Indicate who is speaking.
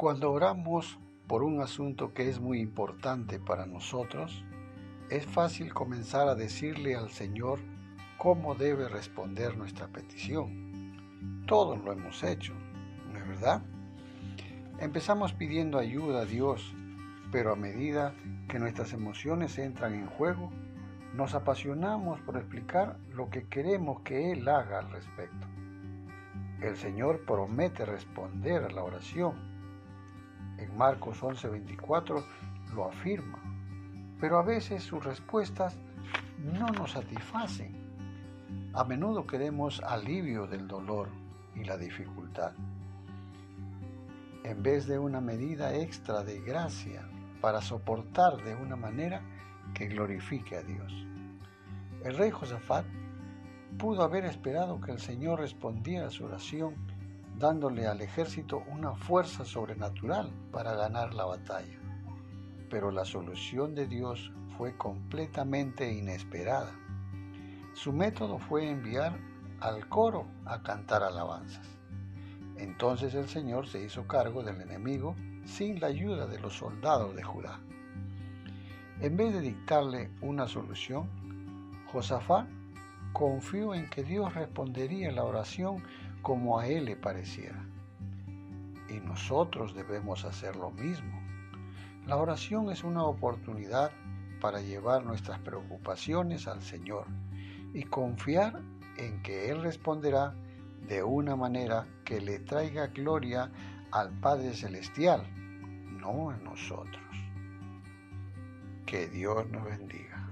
Speaker 1: Cuando oramos por un asunto que es muy importante para nosotros, es fácil comenzar a decirle al Señor cómo debe responder nuestra petición. Todos lo hemos hecho, ¿no es verdad? Empezamos pidiendo ayuda a Dios, pero a medida que nuestras emociones entran en juego, nos apasionamos por explicar lo que queremos que Él haga al respecto. El Señor promete responder a la oración en Marcos 11:24 lo afirma, pero a veces sus respuestas no nos satisfacen. A menudo queremos alivio del dolor y la dificultad, en vez de una medida extra de gracia para soportar de una manera que glorifique a Dios. El rey Josafat pudo haber esperado que el Señor respondiera a su oración dándole al ejército una fuerza sobrenatural para ganar la batalla. Pero la solución de Dios fue completamente inesperada. Su método fue enviar al coro a cantar alabanzas. Entonces el Señor se hizo cargo del enemigo sin la ayuda de los soldados de Judá. En vez de dictarle una solución, Josafá confió en que Dios respondería la oración como a Él le pareciera. Y nosotros debemos hacer lo mismo. La oración es una oportunidad para llevar nuestras preocupaciones al Señor y confiar en que Él responderá de una manera que le traiga gloria al Padre Celestial, no a nosotros. Que Dios nos bendiga.